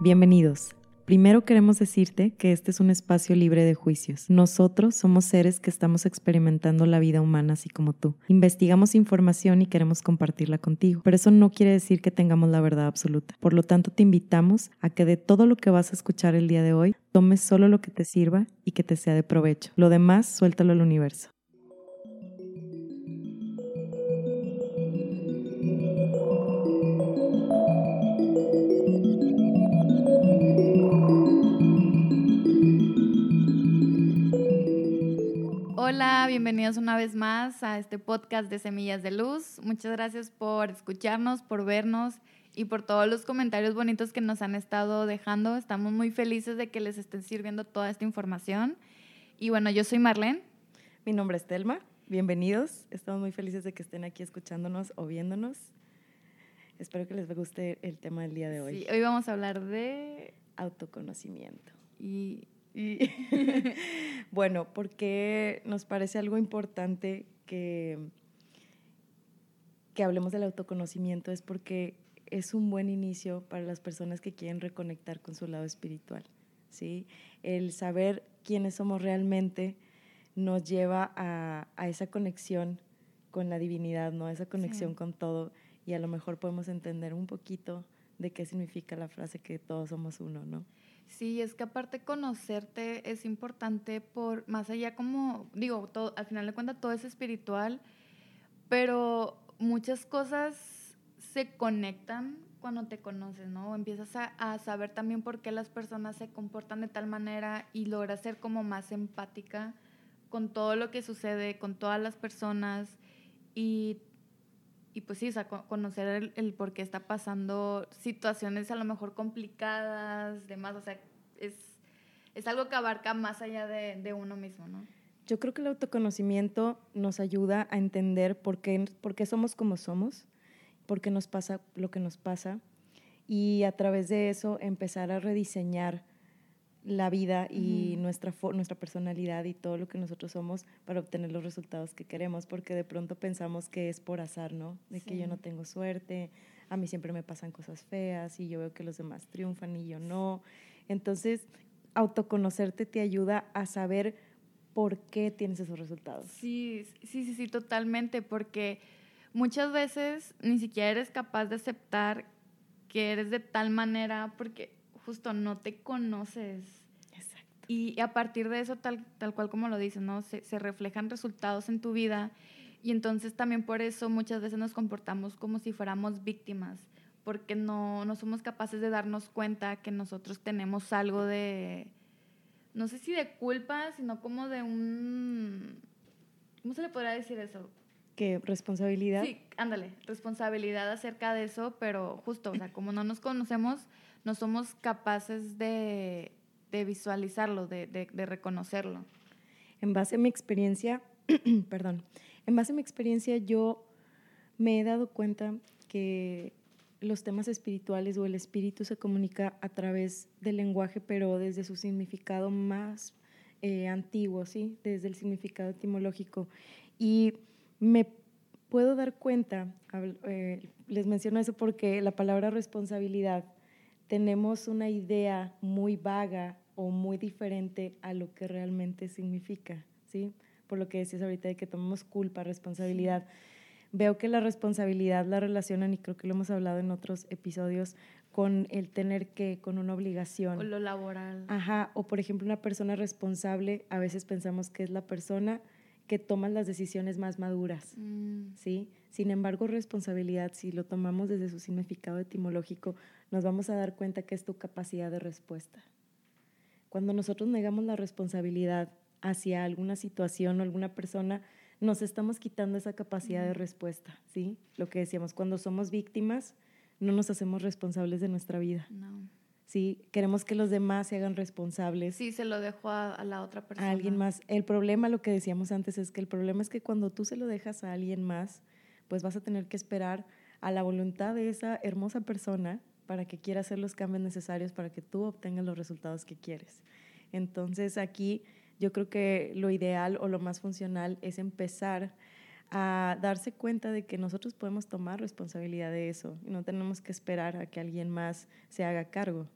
Bienvenidos. Primero queremos decirte que este es un espacio libre de juicios. Nosotros somos seres que estamos experimentando la vida humana así como tú. Investigamos información y queremos compartirla contigo, pero eso no quiere decir que tengamos la verdad absoluta. Por lo tanto, te invitamos a que de todo lo que vas a escuchar el día de hoy, tomes solo lo que te sirva y que te sea de provecho. Lo demás, suéltalo al universo. Hola, bienvenidos una vez más a este podcast de Semillas de Luz. Muchas gracias por escucharnos, por vernos y por todos los comentarios bonitos que nos han estado dejando. Estamos muy felices de que les estén sirviendo toda esta información. Y bueno, yo soy Marlene. Mi nombre es Telma. Bienvenidos. Estamos muy felices de que estén aquí escuchándonos o viéndonos. Espero que les guste el tema del día de hoy. Sí, hoy vamos a hablar de autoconocimiento. Y y bueno, porque nos parece algo importante que, que hablemos del autoconocimiento es porque es un buen inicio para las personas que quieren reconectar con su lado espiritual. ¿sí? El saber quiénes somos realmente nos lleva a, a esa conexión con la divinidad, ¿no? esa conexión con todo y a lo mejor podemos entender un poquito de qué significa la frase que todos somos uno, ¿no? Sí, es que aparte conocerte es importante por más allá como, digo, todo, al final de cuentas todo es espiritual, pero muchas cosas se conectan cuando te conoces, ¿no? Empiezas a, a, saber también por qué las personas se comportan de tal manera y logras ser como más empática con todo lo que sucede, con todas las personas y y pues sí, conocer el, por qué está pasando situaciones a lo mejor complicadas, demás, o sea, es, es algo que abarca más allá de, de, uno mismo, ¿no? Yo creo que el autoconocimiento nos ayuda a entender por qué, por qué somos como somos, por qué nos pasa lo que nos pasa, y a través de eso empezar a rediseñar la vida y nuestra, nuestra personalidad y todo lo que nosotros somos para obtener los resultados que queremos, porque de pronto pensamos que es por azar, ¿no? De que yo no tengo suerte, a mí siempre me pasan cosas feas y yo veo que los demás triunfan y yo no. Entonces, autoconocerte te ayuda a saber por qué tienes esos resultados. Sí, sí, sí, sí, totalmente, porque muchas veces ni siquiera eres capaz de aceptar que eres de tal manera, porque justo no te conoces. Exacto. Y, a partir de eso, tal, tal cual como lo dices, ¿no? Se, se, reflejan resultados en tu vida y entonces también por eso muchas veces nos comportamos como si fuéramos víctimas, porque no, no somos capaces de darnos cuenta que nosotros tenemos algo de, no sé si de culpa, sino como de un, ¿cómo se le podrá decir eso? ¿Qué? ¿Responsabilidad? Sí, ándale, responsabilidad acerca de eso, pero justo, o sea, como no nos conocemos, no somos capaces de, de visualizarlo, de, de, reconocerlo. En base a mi experiencia, perdón, en base a mi experiencia yo me he dado cuenta que los temas espirituales o el espíritu se comunica a través del lenguaje, pero desde su significado más eh, antiguo, ¿sí? Desde el significado etimológico. Y me puedo dar cuenta, eh, les menciono eso porque la palabra responsabilidad tenemos una idea muy vaga o muy diferente a lo que realmente significa, ¿sí? Por lo que decías ahorita de que tomamos culpa, responsabilidad. Veo que la responsabilidad la relacionan, y creo que lo hemos hablado en otros episodios, con el tener que, con una obligación. O lo laboral. Ajá, o por ejemplo una persona responsable, a veces pensamos que es la persona que toma las decisiones más maduras, mm. ¿sí? Sin embargo, responsabilidad, si lo tomamos desde su significado etimológico, nos vamos a dar cuenta que es tu capacidad de respuesta. Cuando nosotros negamos la responsabilidad hacia alguna situación o alguna persona, nos estamos quitando esa capacidad de respuesta, ¿sí? Lo que decíamos, cuando somos víctimas, no nos hacemos responsables de nuestra vida. No. Sí, queremos que los demás se hagan responsables. Sí, se lo dejo a, a, la otra persona. A alguien más. El problema, lo que decíamos antes, es que el problema es que cuando tú se lo dejas a alguien más, pues vas a tener que esperar a la voluntad de esa hermosa persona para que quiera hacer los cambios necesarios para que tú obtengas los resultados que quieres. Entonces aquí yo creo que lo ideal o lo más funcional es empezar a darse cuenta de que nosotros podemos tomar responsabilidad de eso y no tenemos que esperar a que alguien más se haga cargo.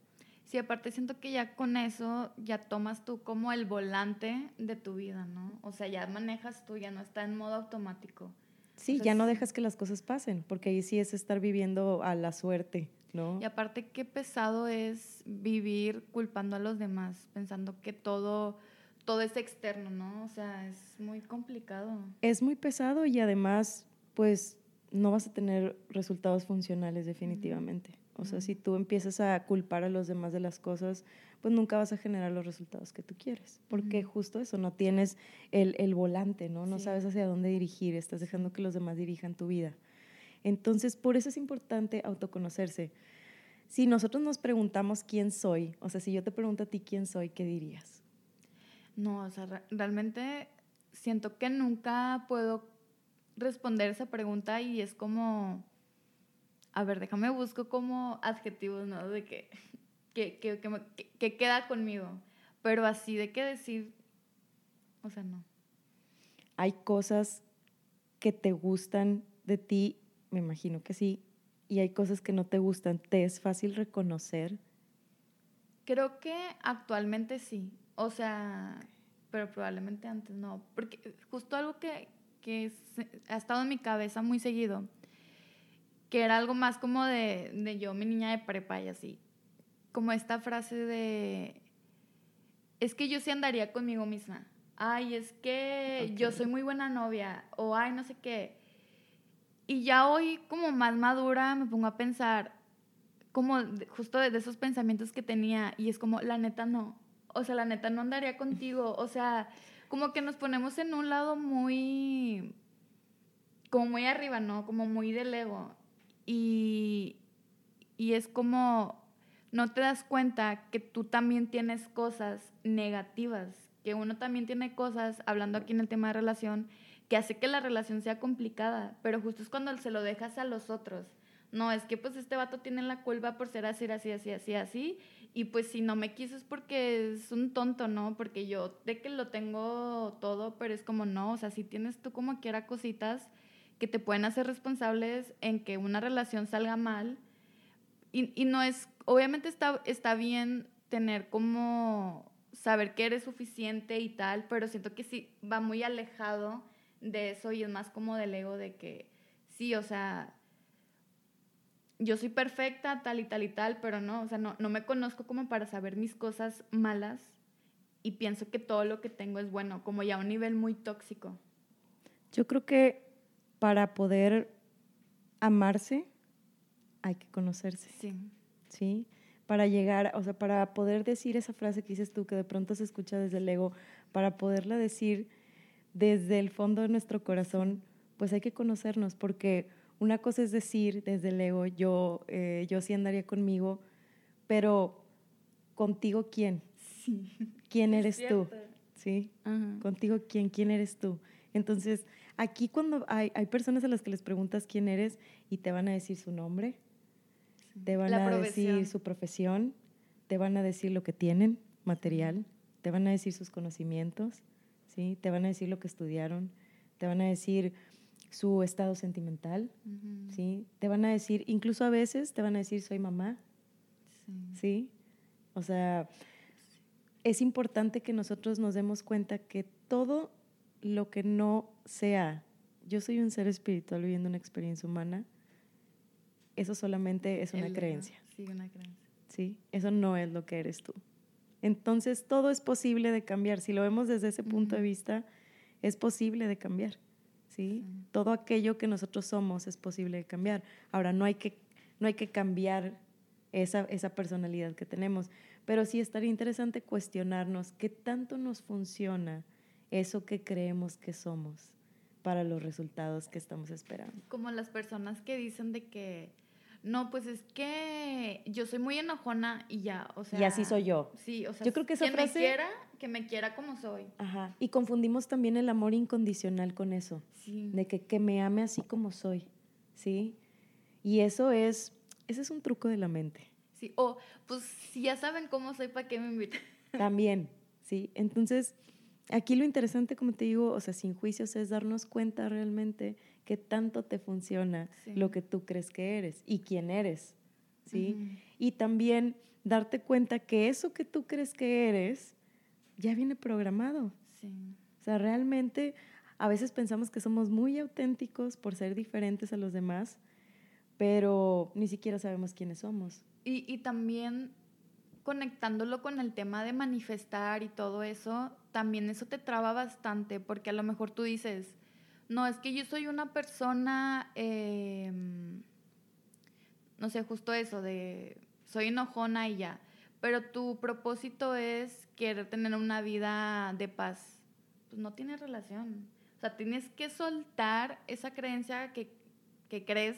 Sí, aparte siento que ya con eso ya tomas tú como el volante de tu vida, ¿no? O sea, ya manejas tú, ya no está en modo automático. Sí, ya no dejas que las cosas pasen, porque ahí sí es estar viviendo a la suerte, ¿no? Y aparte, qué pesado es vivir culpando a los demás, pensando que todo, todo es externo, ¿no? O sea, es muy complicado. Es muy pesado y además, pues, no vas a tener resultados funcionales definitivamente. O sea, si tú empiezas a culpar a los demás de las cosas, pues nunca vas a generar los resultados que tú quieres. Porque justo eso, no tienes el, el volante, ¿no? No sabes hacia dónde dirigir, estás dejando que los demás dirijan tu vida. Entonces, por eso es importante autoconocerse. Si nosotros nos preguntamos quién soy, o sea, si yo te pregunto a ti quién soy, ¿qué dirías? No, o sea, realmente siento que nunca puedo responder esa pregunta y es como a ver, déjame busco como adjetivos, ¿no? De que, que, que, que, queda conmigo. Pero así de que decir, o sea, no. Hay cosas que te gustan de ti, me imagino que sí, y hay cosas que no te gustan. ¿Te es fácil reconocer? Creo que actualmente sí. O sea, pero probablemente antes no. Porque justo algo que, que ha estado en mi cabeza muy seguido que era algo más como de, de yo, mi niña de prepa y así. Como esta frase de, es que yo sí andaría conmigo misma. Ay, es que yo soy muy buena novia. O ay, no sé qué. Y ya hoy, como más madura, me pongo a pensar, como justo de, esos pensamientos que tenía. Y es como, la neta no. O sea, la neta no andaría contigo. O sea, como que nos ponemos en un lado muy. Como muy arriba, ¿no? Como muy del ego. Y, y es como no te das cuenta que tú también tienes cosas negativas, que uno también tiene cosas, hablando aquí en el tema de relación, que hace que la relación sea complicada, pero justo es cuando se lo dejas a los otros. No, es que pues este vato tiene la culpa por ser así, así, así, así, así, y pues si no me quiso es porque es un tonto, ¿no? Porque yo de que lo tengo todo, pero es como no, o sea, si tienes tú como quiera cositas que te pueden hacer responsables en que una relación salga mal. Y, y no es, obviamente está, está bien tener como saber que eres suficiente y tal, pero siento que sí va muy alejado de eso y es más como del ego de que sí, o sea, yo soy perfecta, tal y tal y tal, pero no, o sea, no, no me conozco como para saber mis cosas malas y pienso que todo lo que tengo es bueno, como ya a un nivel muy tóxico. Yo creo que para poder amarse hay que conocerse. Sí. ¿Sí? Para llegar, o sea, para poder decir esa frase que dices tú, que de pronto se escucha desde el ego, para poderla decir desde el fondo de nuestro corazón, pues hay que conocernos, porque una cosa es decir desde el ego, yo, eh, yo sí andaría conmigo, pero contigo quién? Sí. ¿Quién eres tú? ¿Sí? Contigo quién? ¿Quién eres tú? Entonces, Aquí cuando hay, hay personas a las que les preguntas quién eres y te van a decir su nombre, te van a decir su profesión, te van a decir lo que tienen, material, te van a decir sus conocimientos, ¿sí? te van a decir lo que estudiaron, te van a decir su estado sentimental, ¿sí? te van a decir, incluso a veces te van a decir soy mamá, ¿sí? O sea, es importante que nosotros nos demos cuenta que todo lo que no sea, yo soy un ser espiritual viviendo una experiencia humana, eso solamente es una creencia. Sí, una creencia. Sí, eso no es lo que eres tú. Entonces, todo es posible de cambiar. Si lo vemos desde ese punto de vista, es posible de cambiar. ¿sí? Todo aquello que nosotros somos es posible de cambiar. Ahora, no hay que, no hay que cambiar esa, esa personalidad que tenemos, pero sí estaría interesante cuestionarnos qué tanto nos funciona eso que creemos que somos para los resultados que estamos esperando. Como las personas que dicen de que, no, pues es que yo soy muy enojona y ya, o sea. Y así soy yo. Sí, o sea, yo creo que esa me quiera, que me quiera como soy. Ajá. Y confundimos también el amor incondicional con eso. Sí. De que, que me ame así como soy, ¿sí? Y eso es, ese es un truco de la mente. Sí, o pues si ya saben cómo soy, ¿para qué me invitan? También, ¿sí? Entonces, Aquí lo interesante, como te digo, o sea, sin juicios, es darnos cuenta realmente que tanto te funciona lo que tú crees que eres y quién eres, ¿sí? Y también darte cuenta que eso que tú crees que eres ya viene programado. Sí. O sea, realmente a veces pensamos que somos muy auténticos por ser diferentes a los demás, pero ni siquiera sabemos quiénes somos. Y, y también conectándolo con el tema de manifestar y todo eso, también eso te traba bastante, porque a lo mejor tú dices, no, es que yo soy una persona, em, no sé, justo eso, de soy enojona y ya, pero tu propósito es querer tener una vida de paz, pues no tiene relación. O sea, tienes que soltar esa creencia que, que crees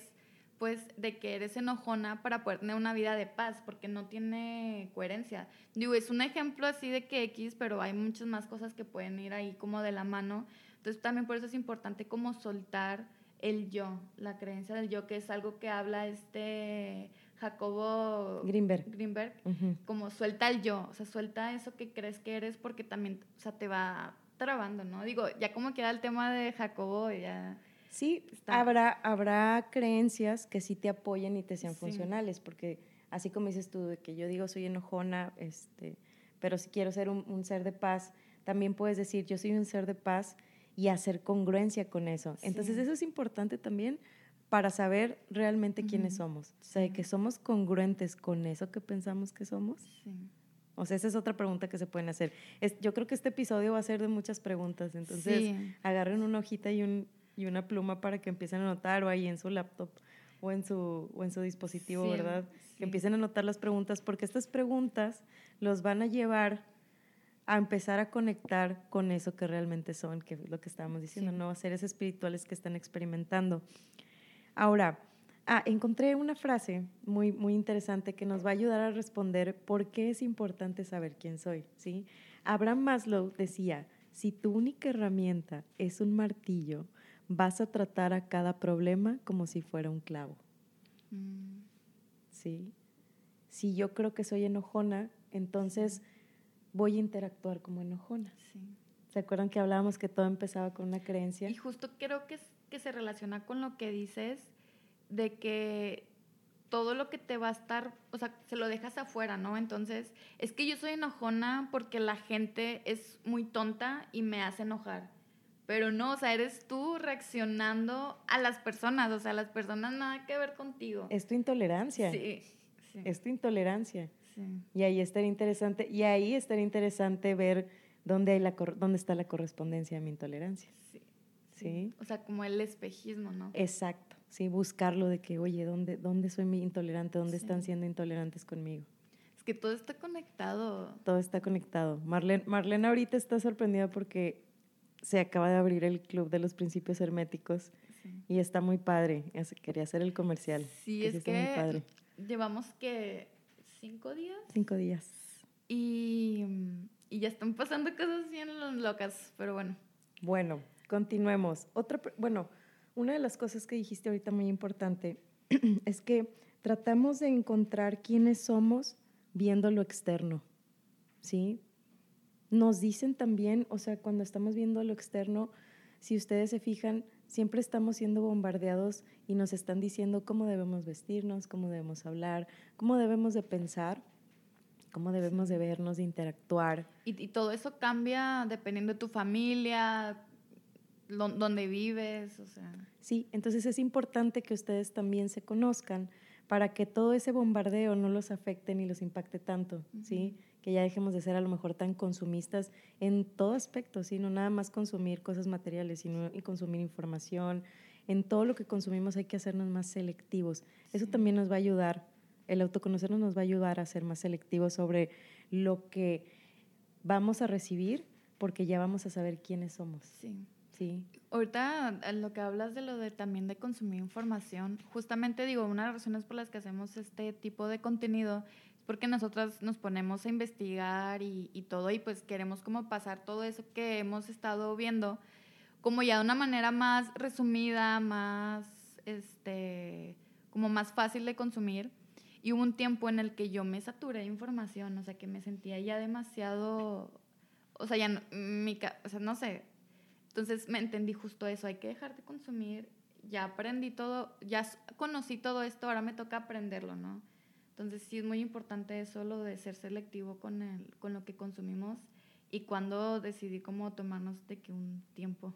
pues de que eres enojona para poder tener una vida de paz, porque no tiene coherencia. Digo, es un ejemplo así de que X, pero hay muchas más cosas que pueden ir ahí como de la mano. Entonces también por eso es importante como soltar el yo, la creencia del yo, que es algo que habla este Jacobo Greenberg, Greenberg como suelta el yo, o sea, suelta eso que crees que eres porque también, o sea, te va trabando, ¿no? Digo, ya como queda el tema de Jacobo, ya Sí, habrá, habrá creencias que sí te apoyen y te sean funcionales, porque así como dices tú, de que yo digo soy enojona, este, pero si quiero ser un, ser de paz, también puedes decir yo soy un ser de paz y hacer congruencia con eso. Entonces eso es importante también para saber realmente quiénes somos. O sea, que somos congruentes con eso que pensamos que somos. O sea, esa es otra pregunta que se pueden hacer. Es, yo creo que este episodio va a ser de muchas preguntas, entonces agarren una hojita y un, y una pluma para que empiecen a anotar o ahí en su laptop o en su, o en su dispositivo, ¿verdad? Que empiecen a anotar las preguntas porque estas preguntas los van a llevar a empezar a conectar con eso que realmente son, que es lo que estábamos diciendo, ¿no? Seres espirituales que están experimentando. Ahora, ah, encontré una frase muy, muy interesante que nos va a ayudar a responder por qué es importante saber quién soy, ¿sí? Abraham Maslow decía, si tu única herramienta es un martillo, vas a tratar a cada problema como si fuera un clavo. Mm. ¿Sí? Si yo creo que soy enojona, entonces voy a interactuar como enojona. ¿Se acuerdan que hablábamos que todo empezaba con una creencia? Y justo creo que, que se relaciona con lo que dices de que todo lo que te va a estar, o sea, se lo dejas afuera, ¿no? Entonces, es que yo soy enojona porque la gente es muy tonta y me hace enojar. Pero no, o sea, eres tú reaccionando a las personas, o sea, las personas nada que ver contigo. Es tu intolerancia. Sí. Es tu intolerancia. Sí. Y ahí estaría interesante, y ahí estaría interesante ver dónde, hay la, dónde está la correspondencia de mi intolerancia. Sí. sí. O sea, como el espejismo, ¿no? Exacto. Sí, buscarlo de que, oye, ¿dónde, dónde soy mi intolerante? ¿Dónde están siendo intolerantes conmigo? Es que todo está conectado. Todo está conectado. Marlene, Marlene ahorita está sorprendida porque se acaba de abrir el Club de los Principios Herméticos y está muy padre. Quería hacer el comercial. Sí, es que llevamos que cinco días. Cinco días. Y, y, ya están pasando cosas bien locas, pero bueno. Bueno, continuemos. Otra, bueno, una de las cosas que dijiste ahorita muy importante es que tratamos de encontrar quiénes somos viendo lo externo, ¿sí? Nos dicen también, o sea, cuando estamos viendo lo externo, si ustedes se fijan, siempre estamos siendo bombardeados y nos están diciendo cómo debemos vestirnos, cómo debemos hablar, cómo debemos de pensar, cómo debemos de vernos, de interactuar. Y, todo eso cambia dependiendo de tu familia, dónde vives, o sea. Sí, entonces es importante que ustedes también se conozcan para que todo ese bombardeo no los afecte ni los impacte tanto, ¿sí? Que ya dejemos de ser a lo mejor tan consumistas en todo aspecto, sino nada más consumir cosas materiales, sino y consumir información. En todo lo que consumimos hay que hacernos más selectivos. Eso también nos va a ayudar, el autoconocernos nos va a ayudar a ser más selectivos sobre lo que vamos a recibir, porque ya vamos a saber quiénes somos. Sí. Sí. Ahorita lo que hablas de lo de también de consumir información, justamente digo, una de las razones por las que hacemos este tipo de contenido porque nosotras nos ponemos a investigar y, todo y pues queremos como pasar todo eso que hemos estado viendo como ya de una manera más resumida, más, este, como más fácil de consumir. Y hubo un tiempo en el que yo me saturé de información, o sea, que me sentía ya demasiado, o sea, ya no, mi, o sea, no sé. Entonces me entendí justo eso, hay que dejar de consumir, ya aprendí todo, ya conocí todo esto, ahora me toca aprenderlo, ¿no? Entonces sí es muy importante eso, lo de ser selectivo con, el, con lo que consumimos y cuando decidí cómo tomarnos de que un tiempo.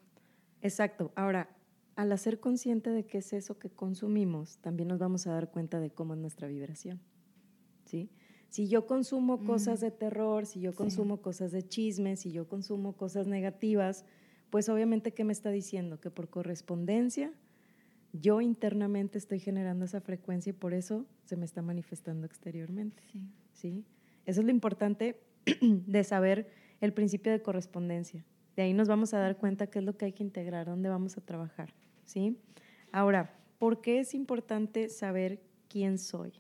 Exacto. Ahora, al hacer consciente de qué es eso que consumimos, también nos vamos a dar cuenta de cómo es nuestra vibración. ¿Sí? Si yo consumo cosas de terror, si yo consumo cosas de chismes, si yo consumo cosas negativas, pues obviamente, ¿qué me está diciendo? Que por correspondencia yo internamente estoy generando esa frecuencia y por eso se me está manifestando exteriormente. Sí. ¿sí? Eso es lo importante de saber el principio de correspondencia. De ahí nos vamos a dar cuenta qué es lo que hay que integrar, dónde vamos a trabajar. ¿sí? Ahora, ¿por qué es importante saber quién soy?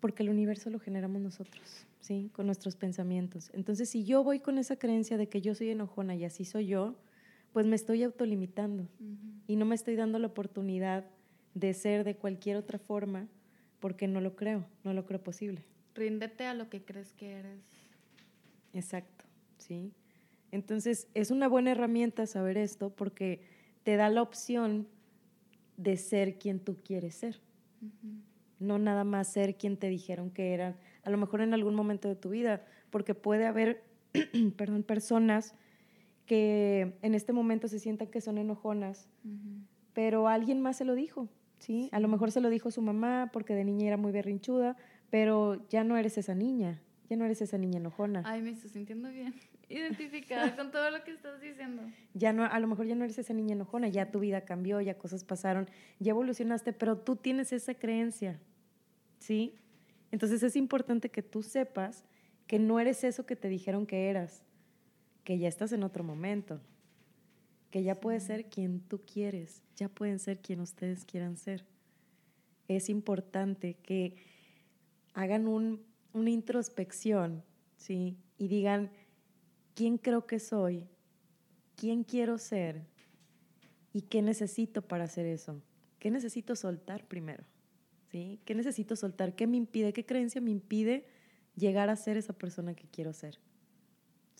Porque el universo lo generamos nosotros, ¿sí? Con nuestros pensamientos. Entonces, si yo voy con esa creencia de que yo soy enojona y así soy yo, pues me estoy autolimitando y no me estoy dando la oportunidad de ser de cualquier otra forma porque no lo creo, no lo creo posible. Ríndete a lo que crees que eres. Exacto, ¿sí? Entonces, es una buena herramienta saber esto porque te da la opción de ser quien tú quieres ser. No nada más ser quien te dijeron que eran, a lo mejor en algún momento de tu vida, porque puede haber, perdón, personas que en este momento se sientan que son enojonas, pero alguien más se lo dijo, ¿sí? A lo mejor se lo dijo su mamá porque de niña era muy berrinchuda, pero ya no eres esa niña, ya no eres esa niña enojona. Ay, me estoy sintiendo bien identificada con todo lo que estás diciendo. Ya no, a lo mejor ya no eres esa niña enojona, ya tu vida cambió, ya cosas pasaron, ya evolucionaste, pero tú tienes esa creencia, ¿sí? Entonces es importante que tú sepas que no eres eso que te dijeron que eras, que ya estás en otro momento, que ya puedes ser quien tú quieres, ya pueden ser quien ustedes quieran ser. Es importante que hagan un, una introspección, ¿sí? Y digan, quién creo que soy, quién quiero ser y qué necesito para hacer eso. ¿Qué necesito soltar primero? ¿Sí? ¿Qué necesito soltar? ¿Qué me impide? ¿Qué creencia me impide llegar a ser esa persona que quiero ser?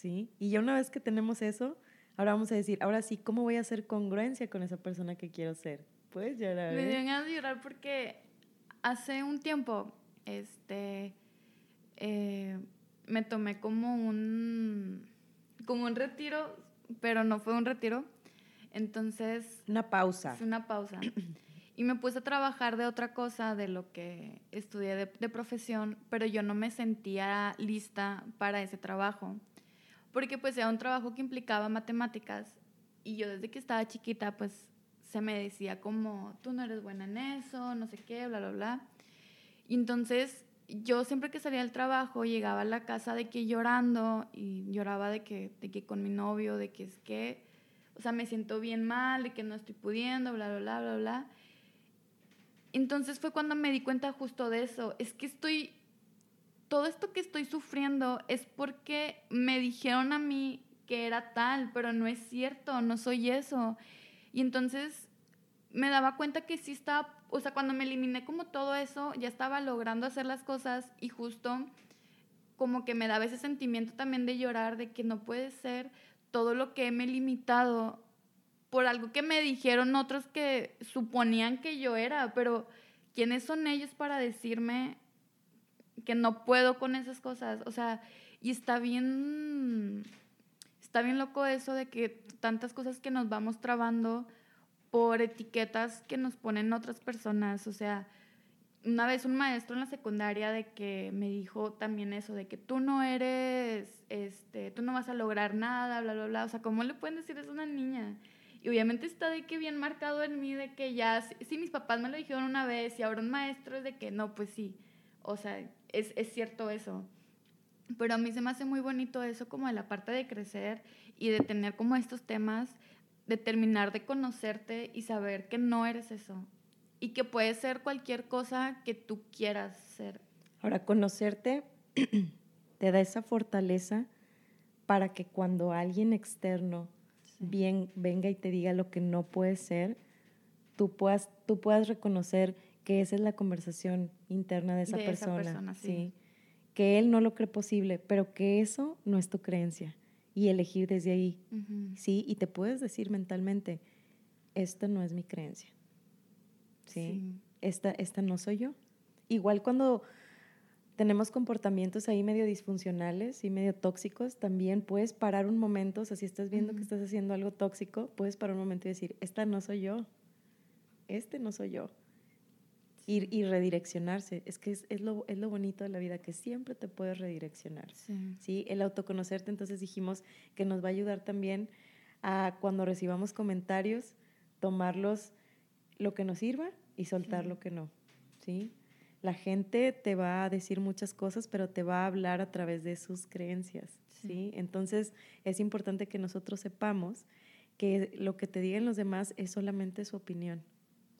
¿Sí? Y ya una vez que tenemos eso, ahora vamos a decir, ahora sí, ¿cómo voy a hacer congruencia con esa persona que quiero ser? Puedes llorar. Me dio ganas de llorar porque hace un tiempo, este, eh, me tomé como un como un retiro, pero no fue un retiro. Entonces... Una pausa. Una pausa. Y me puse a trabajar de otra cosa, de lo que estudié de, de, profesión, pero yo no me sentía lista para ese trabajo, porque pues era un trabajo que implicaba matemáticas y yo desde que estaba chiquita pues se me decía como, tú no eres buena en eso, no sé qué, bla, bla, bla. Y entonces yo siempre que salía del trabajo llegaba a la casa de que llorando y lloraba de que, de que con mi novio, de que es que, o sea, me siento bien mal, de que no estoy pudiendo, bla, bla, bla, bla, bla. Entonces fue cuando me di cuenta justo de eso. Es que estoy, todo esto que estoy sufriendo es porque me dijeron a mí que era tal, pero no es cierto, no soy eso. Y entonces me daba cuenta que sí estaba o sea, cuando me eliminé como todo eso, ya estaba logrando hacer las cosas y justo como que me daba ese sentimiento también de llorar, de que no puede ser todo lo que me he limitado por algo que me dijeron otros que suponían que yo era, pero ¿quiénes son ellos para decirme que no puedo con esas cosas? O sea, y está bien, está bien loco eso de que tantas cosas que nos vamos trabando por etiquetas que nos ponen otras personas. O sea, una vez un maestro en la secundaria de que me dijo también eso, de que tú no eres, este, tú no vas a lograr nada, bla, bla, bla. O sea, ¿cómo le pueden decir eso a una niña? Y obviamente está de que bien marcado en mí, de que ya, sí, mis papás me lo dijeron una vez y ahora un maestro es de que no, pues sí. O sea, es, es cierto eso. Pero a mí se me hace muy bonito eso como de la parte de crecer y de tener como estos temas de terminar de conocerte y saber que no eres eso y que puede ser cualquier cosa que tú quieras ser. Ahora, conocerte te da esa fortaleza para que cuando alguien externo bien, venga y te diga lo que no puede ser, tú puedas, tú puedas reconocer que esa es la conversación interna de esa persona. sí. Que él no lo cree posible, pero que eso no es tu creencia y elegir desde ahí, ¿sí? Y te puedes decir mentalmente, esta no es mi creencia, ¿sí? Esta, esta no soy yo. igual cuando tenemos comportamientos ahí medio disfuncionales y medio tóxicos, también puedes parar un momento, o sea, si estás viendo que estás haciendo algo tóxico, puedes parar un momento y decir, esta no soy yo, este no soy yo. Y, y redireccionarse. Es que es, es, lo, es, lo, bonito de la vida, que siempre te puedes redireccionar. Sí. sí. El autoconocerte, entonces dijimos que nos va a ayudar también a cuando recibamos comentarios, tomarlos lo que nos sirva y soltar lo que no. ¿sí? La gente te va a decir muchas cosas, pero te va a hablar a través de sus creencias. ¿sí? Entonces es importante que nosotros sepamos que lo que te digan los demás es solamente su opinión.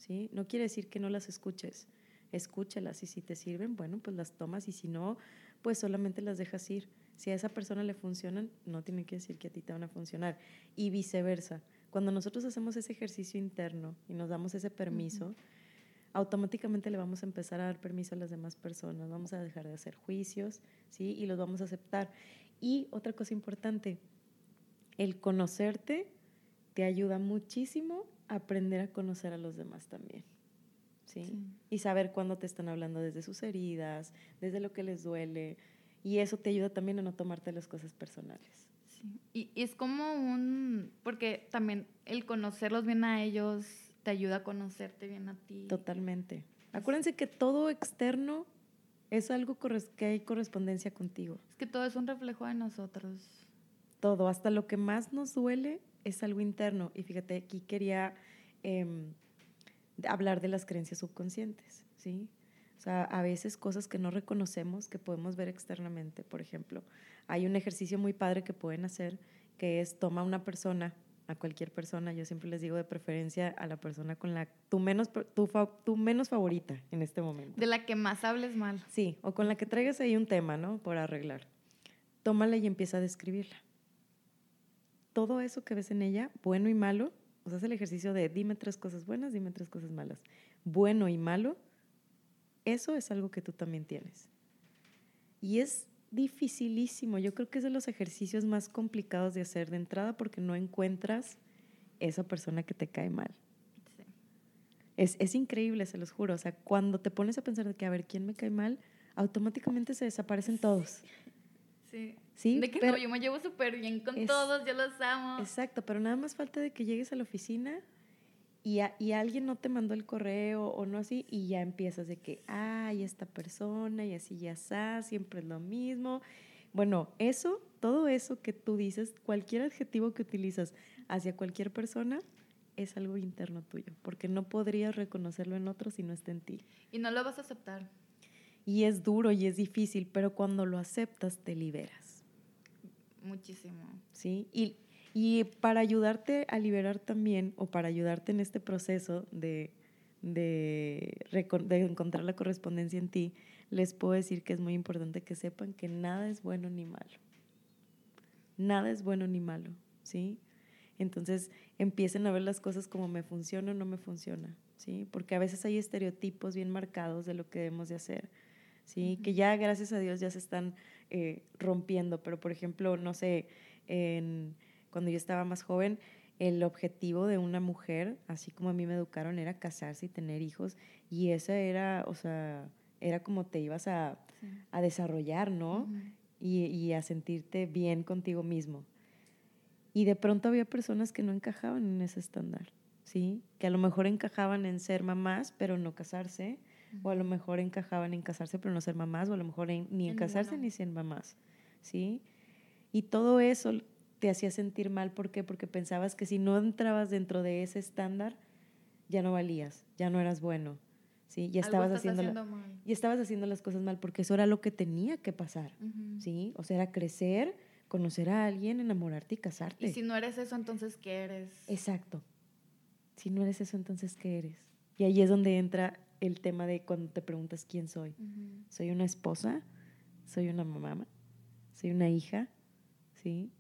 ¿Sí? No quiere decir que no las escuches. Escúchalas y si te sirven, bueno, pues las tomas y si no, pues solamente las dejas ir. Si a esa persona le funcionan, no tiene que decir que a ti te van a funcionar. Y viceversa. Cuando nosotros hacemos ese ejercicio interno y nos damos ese permiso, automáticamente le vamos a empezar a dar permiso a las demás personas, vamos a dejar de hacer juicios, ¿sí? Y los vamos a aceptar. Y otra cosa importante, el conocerte te ayuda muchísimo aprender a conocer a los demás también. ¿sí? Y saber cuándo te están hablando desde sus heridas, desde lo que les duele. Y eso te ayuda también a no tomarte las cosas personales. Sí. Y, y, es como un, porque también el conocerlos bien a ellos te ayuda a conocerte bien a ti. Totalmente. Acuérdense que todo externo es algo que hay correspondencia contigo. Es que todo es un reflejo de nosotros. Todo, hasta lo que más nos duele es algo interno. Y fíjate, aquí quería em, hablar de las creencias subconscientes, ¿sí? O sea, a veces cosas que no reconocemos, que podemos ver externamente. Por ejemplo, hay un ejercicio muy padre que pueden hacer, que es toma una persona, a cualquier persona, yo siempre les digo de preferencia a la persona con la tu menos tu, tu menos favorita en este momento. De la que más hables mal. Sí, o con la que traigas ahí un tema, ¿no? Por arreglar. Tómala y empieza a describirla todo eso que ves en ella, bueno y malo, o sea, es el ejercicio de dime tres cosas buenas, dime tres cosas malas. Bueno y malo, eso es algo que tú también tienes. Y es dificilísimo, yo creo que es de los ejercicios más complicados de hacer de entrada porque no encuentras esa persona que te cae mal. Es, es, increíble, se los juro. O sea, cuando te pones a pensar de que, a ver, ¿quién me cae mal? Automáticamente se desaparecen todos. Sí. De que no, yo me llevo súper bien con todos, yo los amo. Exacto, pero nada más falta de que llegues a la oficina y, y alguien no te mandó el correo o no así y ya empiezas de que, ay, esta persona y así ya está, siempre es lo mismo. Bueno, eso, todo eso que tú dices, cualquier adjetivo que utilizas hacia cualquier persona, es algo interno tuyo, porque no podrías reconocerlo en otro si no está en ti. Y no lo vas a aceptar. Y es duro y es difícil, pero cuando lo aceptas te liberas. Muchísimo. Sí, y, y para ayudarte a liberar también, o para ayudarte en este proceso de, de, de encontrar la correspondencia en ti, les puedo decir que es muy importante que sepan que nada es bueno ni malo. Nada es bueno ni malo, ¿sí? Entonces empiecen a ver las cosas como me funciona o no me funciona, ¿sí? Porque a veces hay estereotipos bien marcados de lo que debemos de hacer. ¿sí? Que ya, gracias a Dios, ya se están eh, rompiendo. Pero, por ejemplo, no sé, en, cuando yo estaba más joven, el objetivo de una mujer, así como a mí me educaron, era casarse y tener hijos. Y esa era, o sea, era como te ibas a, a desarrollar, ¿no? y, y a sentirte bien contigo mismo. Y de pronto había personas que no encajaban en ese estándar, ¿sí? Que a lo mejor encajaban en ser mamás, pero no casarse o a lo mejor encajaban en casarse pero no ser mamás, o a lo mejor ni en casarse ni ser mamás, ¿sí? Y todo eso te hacía sentir mal, ¿por qué? Porque pensabas que si no entrabas dentro de ese estándar, ya no valías, ya no eras bueno, ¿sí? Ya estabas haciendo, y estabas haciendo las cosas mal porque eso era lo que tenía que pasar, ¿sí? O sea, era crecer, conocer a alguien, enamorarte y casarte. Y si no eres eso, entonces ¿qué eres? Exacto. Si no eres eso, entonces ¿qué eres? Y ahí es donde entra el tema de cuando te preguntas quién soy. ¿Soy una esposa? ¿Soy una mamá? ¿Soy una hija? ¿Sí?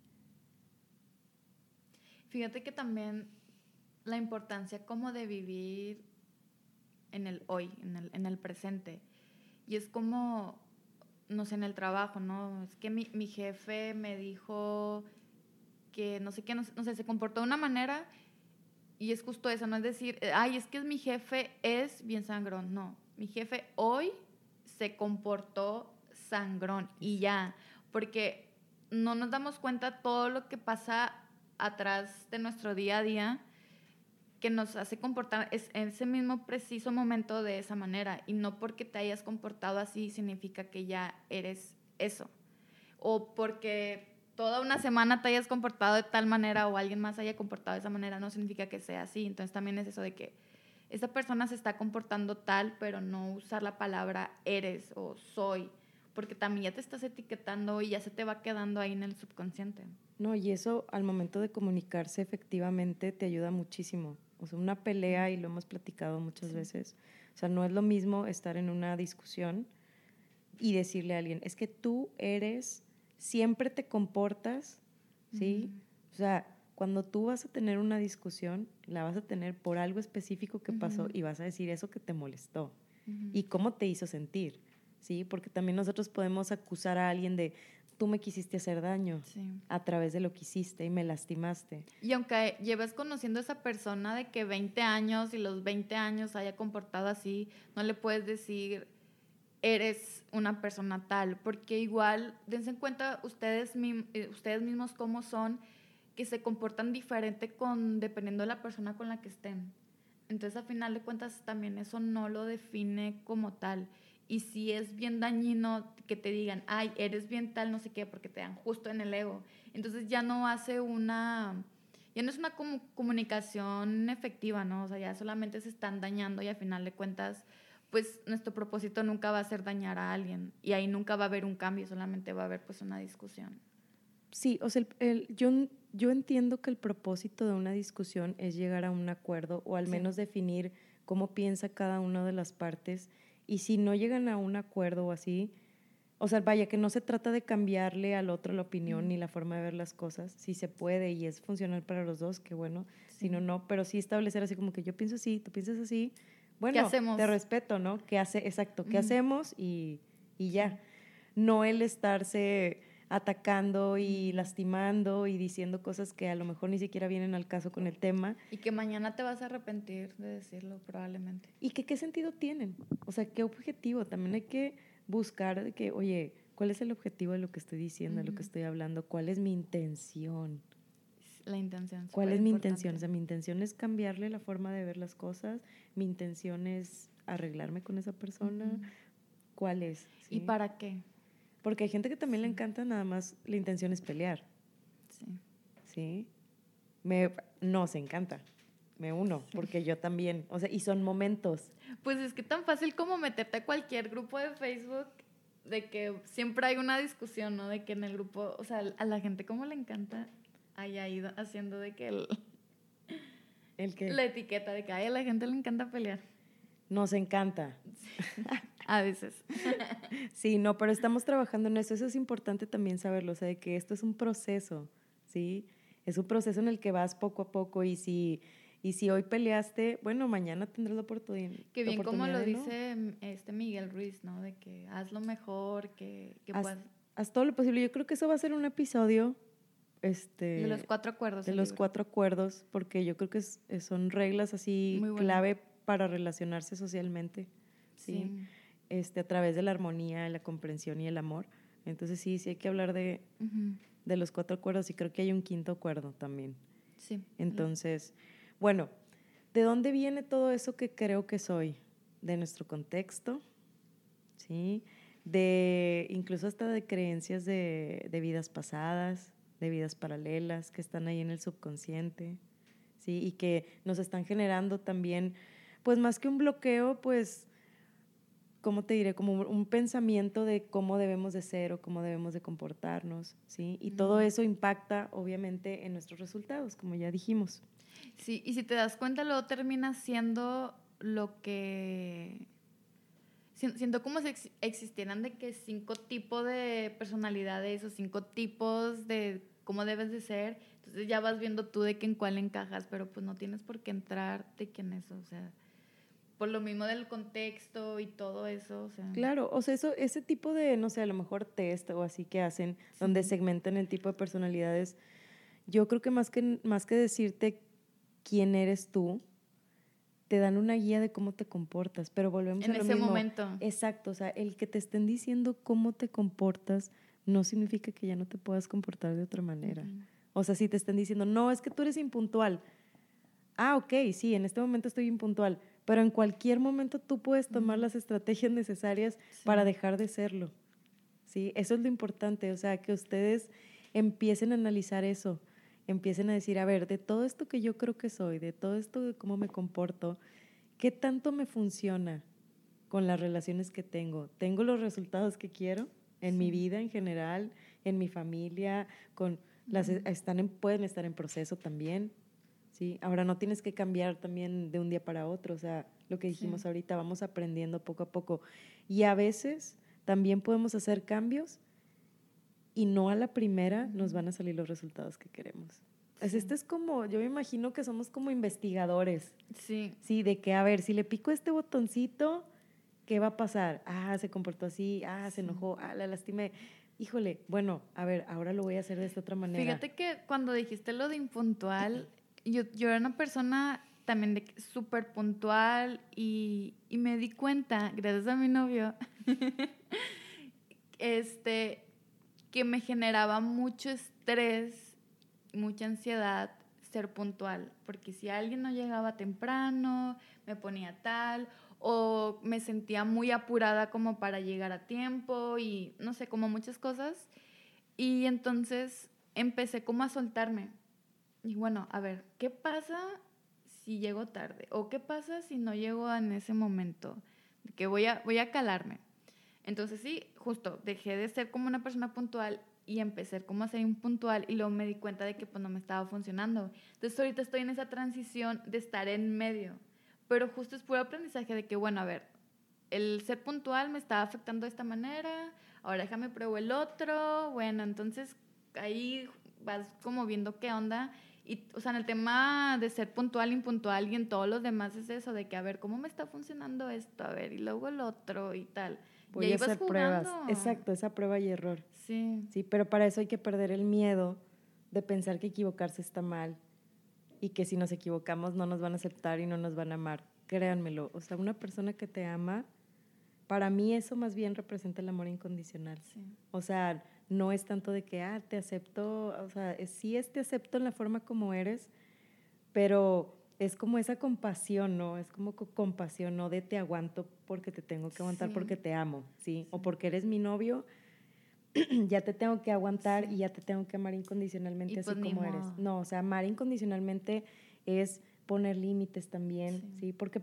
Fíjate que también la importancia como de vivir en el hoy, en el, en el presente. Y es como, no sé, en el trabajo, ¿no? Es que mi, mi jefe me dijo que no sé qué, no, no sé, se comportó de una manera y es justo eso, no es decir, eh, ay, es que mi jefe es bien sangrón. No, mi jefe hoy se comportó sangrón y ya, porque no nos damos cuenta todo lo que pasa atrás de nuestro día a día que nos hace comportar es en ese mismo preciso momento de esa manera y no porque te hayas comportado así significa que ya eres eso o porque toda una semana te hayas comportado de tal manera o alguien más haya comportado de esa manera no significa que sea así entonces también es eso de que esa persona se está comportando tal pero no usar la palabra eres o soy porque también ya te estás etiquetando y ya se te va quedando ahí en el subconsciente. No, y eso al momento de comunicarse efectivamente te ayuda muchísimo. O sea, una pelea, y lo hemos platicado muchas veces, o sea, no es lo mismo estar en una discusión y decirle a alguien, es que tú eres, siempre te comportas, ¿sí? O sea, cuando tú vas a tener una discusión, la vas a tener por algo específico que pasó y vas a decir eso que te molestó y cómo te hizo sentir. ¿sí? Porque también nosotros podemos acusar a alguien de, tú me quisiste hacer daño a través de lo que hiciste y me lastimaste. Y aunque lleves conociendo a esa persona de que 20 años y los 20 años haya comportado así, no le puedes decir, eres una persona tal, porque igual, dense en cuenta ustedes, eh, ustedes mismos cómo son, que se comportan diferente con, dependiendo de la persona con la que estén. Entonces, a final de cuentas, también eso no lo define como tal. Y si es bien dañino que te digan, ay, eres bien tal, no sé qué, porque te dan justo en el ego. Entonces ya no hace una, ya no es una comunicación efectiva, ¿no? O sea, ya solamente se están dañando y al final de cuentas, pues nuestro propósito nunca va a ser dañar a alguien y ahí nunca va a haber un cambio, solamente va a haber pues una discusión. Sí, o sea, el, yo, yo entiendo que el propósito de una discusión es llegar a un acuerdo o al menos definir cómo piensa cada una de las partes y si no llegan a un acuerdo o así, o sea, vaya, que no se trata de cambiarle al otro la opinión ni la forma de ver las cosas. Si se puede y es funcional para los dos, qué bueno. Si no, no. Pero sí establecer así como que yo pienso así, tú piensas así. Bueno, ¿Qué hacemos? te respeto, ¿no? ¿Qué hace? Exacto, ¿qué hacemos? Y, y ya. No el estarse atacando y lastimando y diciendo cosas que a lo mejor ni siquiera vienen al caso con el tema. Y que mañana te vas a arrepentir de decirlo probablemente. Y que qué sentido tienen, o sea, qué objetivo. También hay que buscar de que, oye, ¿cuál es el objetivo de lo que estoy diciendo, de lo que estoy hablando? ¿Cuál es mi intención? La intención. ¿Cuál es mi intención? O sea, mi intención es cambiarle la forma de ver las cosas, mi intención es arreglarme con esa persona. ¿Cuál es? ¿Y para qué? Porque hay gente que también le encanta, nada más la intención es pelear. Sí. ¿Sí? Me, se encanta. Me uno, porque yo también. O sea, y son momentos. Pues es que tan fácil como meterte a cualquier grupo de Facebook de que siempre hay una discusión, ¿no? De que en el grupo, o sea, a la gente como le encanta haya ido haciendo de que el, ¿El que la etiqueta de que a la gente le encanta pelear. Nos encanta. A veces. sí, no, pero estamos trabajando en eso. Eso es importante también saberlo, o sea, de que esto es un proceso, ¿sí? Es un proceso en el que vas poco a poco y si, y si hoy peleaste, bueno, mañana tendrás la oportunidad. Que bien como lo dice este Miguel Ruiz, ¿no? De que haz lo mejor, que, que haz, haz todo lo posible. Yo creo que eso va a ser un episodio este, de los cuatro acuerdos. De los cuatro acuerdos, porque yo creo que son reglas así clave para relacionarse socialmente. ¿sí? este, a través de la armonía, la comprensión y el amor. Entonces sí, sí hay que hablar de, de los cuatro acuerdos y creo que hay un quinto acuerdo también. Sí. Entonces, bueno, ¿de dónde viene todo eso que creo que soy? De nuestro contexto, ¿sí? De incluso hasta de creencias de, de vidas pasadas, de vidas paralelas que están ahí en el subconsciente, ¿sí? Y que nos están generando también, pues más que un bloqueo, pues ¿cómo te diré? Como un pensamiento de cómo debemos de ser o cómo debemos de comportarnos, ¿sí? Y todo eso impacta, obviamente, en nuestros resultados, como ya dijimos. Sí, y si te das cuenta, luego termina siendo lo que... Siento como si existieran de que cinco tipos de personalidades o cinco tipos de cómo debes de ser. Entonces ya vas viendo tú de que en cuál encajas, pero pues no tienes por qué entrar de que en eso, o sea por lo mismo del contexto y todo eso. O sea. Claro, o sea, eso, ese tipo de, no sé, a lo mejor test o así que hacen, donde segmentan el tipo de personalidades, yo creo que más que, más que decirte quién eres tú, te dan una guía de cómo te comportas, pero volvemos en a lo ese mismo. momento. Exacto, o sea, el que te estén diciendo cómo te comportas no significa que ya no te puedas comportar de otra manera. O sea, si te están diciendo, no, es que tú eres impuntual. Ah, ok, sí, en este momento estoy impuntual, pero en cualquier momento tú puedes tomar las estrategias necesarias Sí. para dejar de serlo. ¿Sí? Eso es lo importante, o sea, que ustedes empiecen a analizar eso, empiecen a decir, a ver, de todo esto que yo creo que soy, de todo esto de cómo me comporto, ¿qué tanto me funciona con las relaciones que tengo? ¿Tengo los resultados que quiero en mi Sí. vida en general, en mi familia, con las están en- pueden estar en proceso también? ¿sí? Ahora no tienes que cambiar también de un día para otro, o sea, lo que dijimos Sí. ahorita, vamos aprendiendo poco a poco. Y a veces también podemos hacer cambios y no a la primera nos van a salir los resultados que queremos. Es, Sí. Esto es como, yo me imagino que somos como investigadores, Sí. ¿sí? De que, a ver, si le pico este botoncito, ¿qué va a pasar? Ah, se comportó así, ah, se enojó, ah, la lastimé. Híjole, bueno, a ver, ahora lo voy a hacer de esta otra manera. Fíjate que cuando dijiste lo de impuntual, yo, yo era una persona también de súper puntual y, y me di cuenta, gracias a mi novio, este, que me generaba mucho estrés, mucha ansiedad ser puntual, porque si alguien no llegaba temprano, me ponía tal, o me sentía muy apurada como para llegar a tiempo y no sé, como muchas cosas. Y entonces empecé como a soltarme. Y bueno, a ver, ¿qué pasa si llego tarde? ¿O qué pasa si no llego en ese momento? Que voy a, voy a calarme. Entonces sí, justo, dejé de ser como una persona puntual y empecé como a ser impuntual y luego me di cuenta de que pues no me estaba funcionando. Entonces ahorita estoy en esa transición de estar en medio. Pero justo es puro aprendizaje de que, bueno, a ver, el ser puntual me estaba afectando de esta manera, ahora déjame pruebo el otro, bueno, entonces ahí vas como viendo qué onda. Y, o sea, en el tema de ser puntual, impuntual y en todos los demás es eso, de que, a ver, ¿cómo me está funcionando esto? A ver, y luego el otro y tal. Voy y a hacer vas pruebas. jugando. Exacto, esa prueba y error. Sí. Sí, pero para eso hay que perder el miedo de pensar que equivocarse está mal y que si nos equivocamos no nos van a aceptar y no nos van a amar. Créanmelo, o sea, una persona que te ama, para mí eso más bien representa el amor incondicional. Sí. O sea, no es tanto de que, ah, te acepto, o sea, es- sí es te acepto en la forma como eres, pero es como esa compasión, ¿no? Es como co- compasión, no de te aguanto porque te tengo que aguantar Sí. porque te amo, ¿sí? O porque eres mi novio, ya te tengo que aguantar Sí. y ya te tengo que amar incondicionalmente Y así pues como eres. No, o sea, amar incondicionalmente es poner límites también, Sí. ¿sí? Porque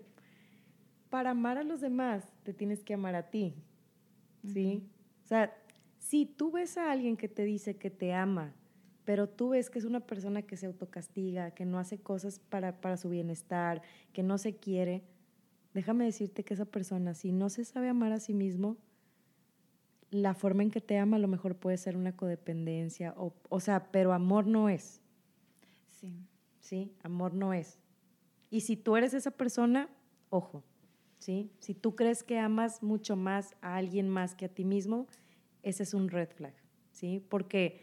para amar a los demás te tienes que amar a ti, ¿sí? O sea, si tú ves a alguien que te dice que te ama, pero tú ves que es una persona que se autocastiga, que no hace cosas para, para su bienestar, que no se quiere, déjame decirte que esa persona, si no se sabe amar a sí mismo, la forma en que te ama a lo mejor puede ser una codependencia, o, o sea, pero amor no es, Sí. ¿sí? Amor no es. Y si tú eres esa persona, ojo, ¿sí? Si tú crees que amas mucho más a alguien más que a ti mismo, ese es un red flag, ¿sí? Porque